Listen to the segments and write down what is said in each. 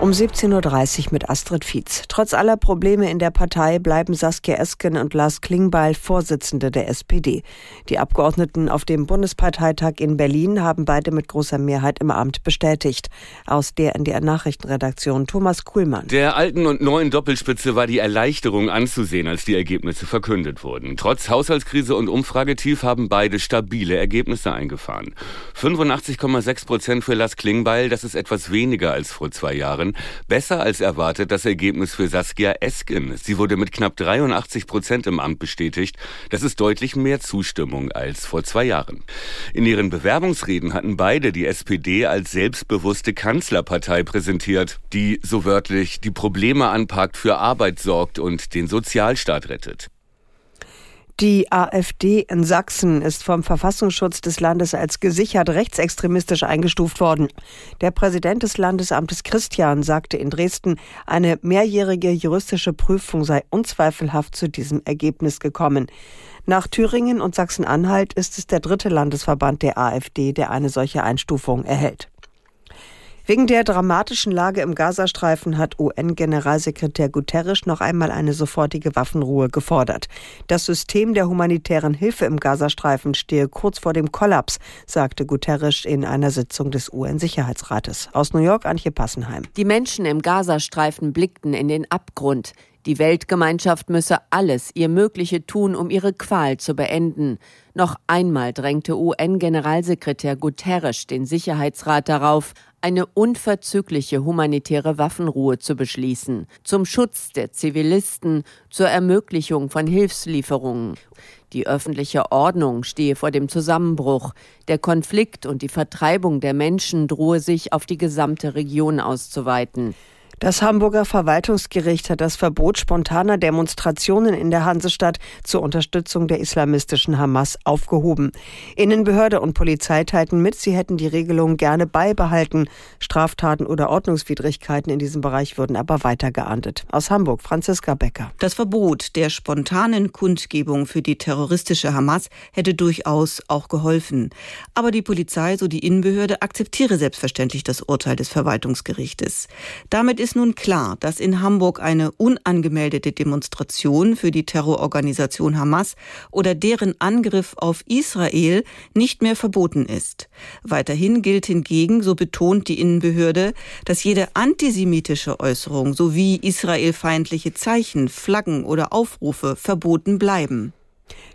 Um 17.30 Uhr mit Astrid Fietz. Trotz aller Probleme in der Partei bleiben Saskia Esken und Lars Klingbeil Vorsitzende der SPD. Die Abgeordneten auf dem Bundesparteitag in Berlin haben beide mit großer Mehrheit im Amt bestätigt. Aus der NDR Nachrichtenredaktion Thomas Kuhlmann. Der alten und neuen Doppelspitze war die Erleichterung anzusehen, als die Ergebnisse verkündet wurden. Trotz Haushaltskrise und Umfragetief haben beide stabile Ergebnisse eingefahren. 85,6 Prozent für Lars Klingbeil, das ist etwas weniger als vor zwei Jahren. Jahren besser als erwartet das Ergebnis für Saskia Esken. Sie wurde mit knapp 83 Prozent im Amt bestätigt. Das ist deutlich mehr Zustimmung als vor zwei Jahren. In ihren Bewerbungsreden hatten beide die SPD als selbstbewusste Kanzlerpartei präsentiert, die so wörtlich die Probleme anpackt, für Arbeit sorgt und den Sozialstaat rettet. Die AfD in Sachsen ist vom Verfassungsschutz des Landes als gesichert rechtsextremistisch eingestuft worden. Der Präsident des Landesamtes Christian sagte in Dresden, eine mehrjährige juristische Prüfung sei unzweifelhaft zu diesem Ergebnis gekommen. Nach Thüringen und Sachsen-Anhalt ist es der dritte Landesverband der AfD, der eine solche Einstufung erhält. Wegen der dramatischen Lage im Gazastreifen hat UN-Generalsekretär Guterres noch einmal eine sofortige Waffenruhe gefordert. Das System der humanitären Hilfe im Gazastreifen stehe kurz vor dem Kollaps, sagte Guterres in einer Sitzung des UN-Sicherheitsrates. Aus New York, Antje Passenheim. Die Menschen im Gazastreifen blickten in den Abgrund. Die Weltgemeinschaft müsse alles ihr Mögliche tun, um ihre Qual zu beenden. Noch einmal drängte UN-Generalsekretär Guterres den Sicherheitsrat darauf, eine unverzügliche humanitäre Waffenruhe zu beschließen, zum Schutz der Zivilisten, zur Ermöglichung von Hilfslieferungen. Die öffentliche Ordnung stehe vor dem Zusammenbruch. Der Konflikt und die Vertreibung der Menschen drohe sich auf die gesamte Region auszuweiten. Das Hamburger Verwaltungsgericht hat das Verbot spontaner Demonstrationen in der Hansestadt zur Unterstützung der islamistischen Hamas aufgehoben. Innenbehörde und Polizei teilten mit, sie hätten die Regelung gerne beibehalten. Straftaten oder Ordnungswidrigkeiten in diesem Bereich würden aber weiter geahndet. Aus Hamburg, Franziska Becker. Das Verbot der spontanen Kundgebung für die terroristische Hamas hätte durchaus auch geholfen. Aber die Polizei, so die Innenbehörde, akzeptiere selbstverständlich das Urteil des Verwaltungsgerichtes. Damit ist ist nun klar, dass in Hamburg eine unangemeldete Demonstration für die Terrororganisation Hamas oder deren Angriff auf Israel nicht mehr verboten ist. Weiterhin gilt hingegen, so betont die Innenbehörde, dass jede antisemitische Äußerung sowie israelfeindliche Zeichen, Flaggen oder Aufrufe verboten bleiben.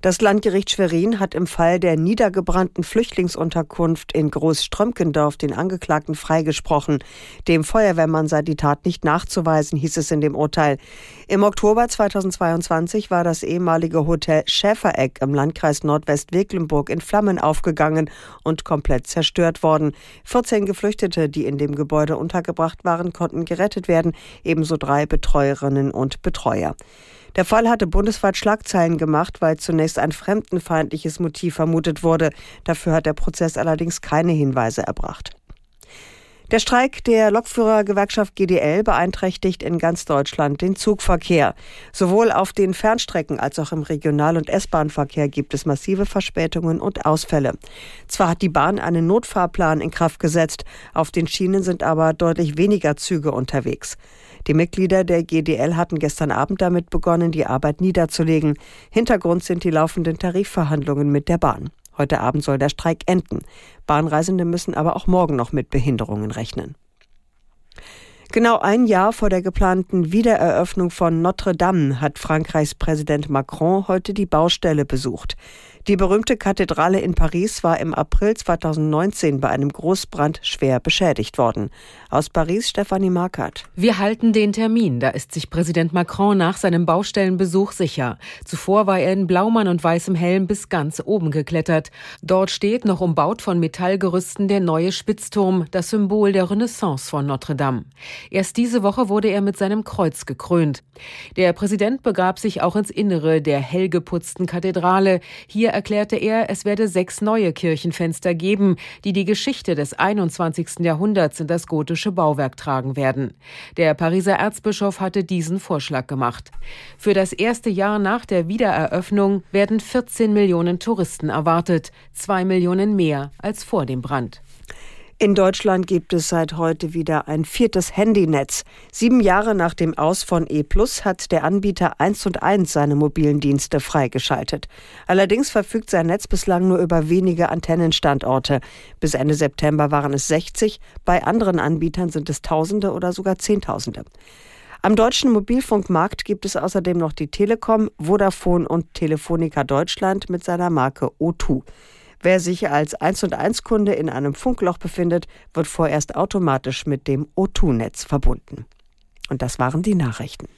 Das Landgericht Schwerin hat im Fall der niedergebrannten Flüchtlingsunterkunft in Großströmkendorf den Angeklagten freigesprochen. Dem Feuerwehrmann sei die Tat nicht nachzuweisen, hieß es in dem Urteil. Im Oktober 2022 war das ehemalige Hotel Schäfereck im Landkreis Nordwestmecklenburg in Flammen aufgegangen und komplett zerstört worden. 14 Geflüchtete, die in dem Gebäude untergebracht waren, konnten gerettet werden, ebenso drei Betreuerinnen und Betreuer. Der Fall hatte bundesweit Schlagzeilen gemacht, weil zunächst ein fremdenfeindliches Motiv vermutet wurde. Dafür hat der Prozess allerdings keine Hinweise erbracht. Der Streik der Lokführergewerkschaft GDL beeinträchtigt in ganz Deutschland den Zugverkehr. Sowohl auf den Fernstrecken als auch im Regional- und S-Bahn-Verkehr gibt es massive Verspätungen und Ausfälle. Zwar hat die Bahn einen Notfahrplan in Kraft gesetzt, auf den Schienen sind aber deutlich weniger Züge unterwegs. Die Mitglieder der GDL hatten gestern Abend damit begonnen, die Arbeit niederzulegen. Hintergrund sind die laufenden Tarifverhandlungen mit der Bahn. Heute Abend soll der Streik enden. Bahnreisende müssen aber auch morgen noch mit Behinderungen rechnen. Genau ein Jahr vor der geplanten Wiedereröffnung von Notre Dame hat Frankreichs Präsident Macron heute die Baustelle besucht. Die berühmte Kathedrale in Paris war im April 2019 bei einem Großbrand schwer beschädigt worden. Aus Paris Stefanie Markert. Wir halten den Termin, da ist sich Präsident Macron nach seinem Baustellenbesuch sicher. Zuvor war er in Blaumann und weißem Helm bis ganz oben geklettert. Dort steht noch umbaut von Metallgerüsten der neue Spitzturm, das Symbol der Renaissance von Notre Dame. Erst diese Woche wurde er mit seinem Kreuz gekrönt. Der Präsident begab sich auch ins Innere der hell geputzten Kathedrale. Hier erklärte er, es werde sechs neue Kirchenfenster geben, die die Geschichte des 21. Jahrhunderts in das gotische Bauwerk tragen werden. Der Pariser Erzbischof hatte diesen Vorschlag gemacht. Für das erste Jahr nach der Wiedereröffnung werden 14 Millionen Touristen erwartet, zwei Millionen mehr als vor dem Brand. In Deutschland gibt es seit heute wieder ein viertes Handynetz. Sieben Jahre nach dem Aus von E Plus hat der Anbieter 1 und 1 seine mobilen Dienste freigeschaltet. Allerdings verfügt sein Netz bislang nur über wenige Antennenstandorte. Bis Ende September waren es 60, bei anderen Anbietern sind es Tausende oder sogar Zehntausende. Am deutschen Mobilfunkmarkt gibt es außerdem noch die Telekom, Vodafone und Telefonica Deutschland mit seiner Marke O2. Wer sich als 1 und 1 Kunde in einem Funkloch befindet, wird vorerst automatisch mit dem O2-Netz verbunden. Und das waren die Nachrichten.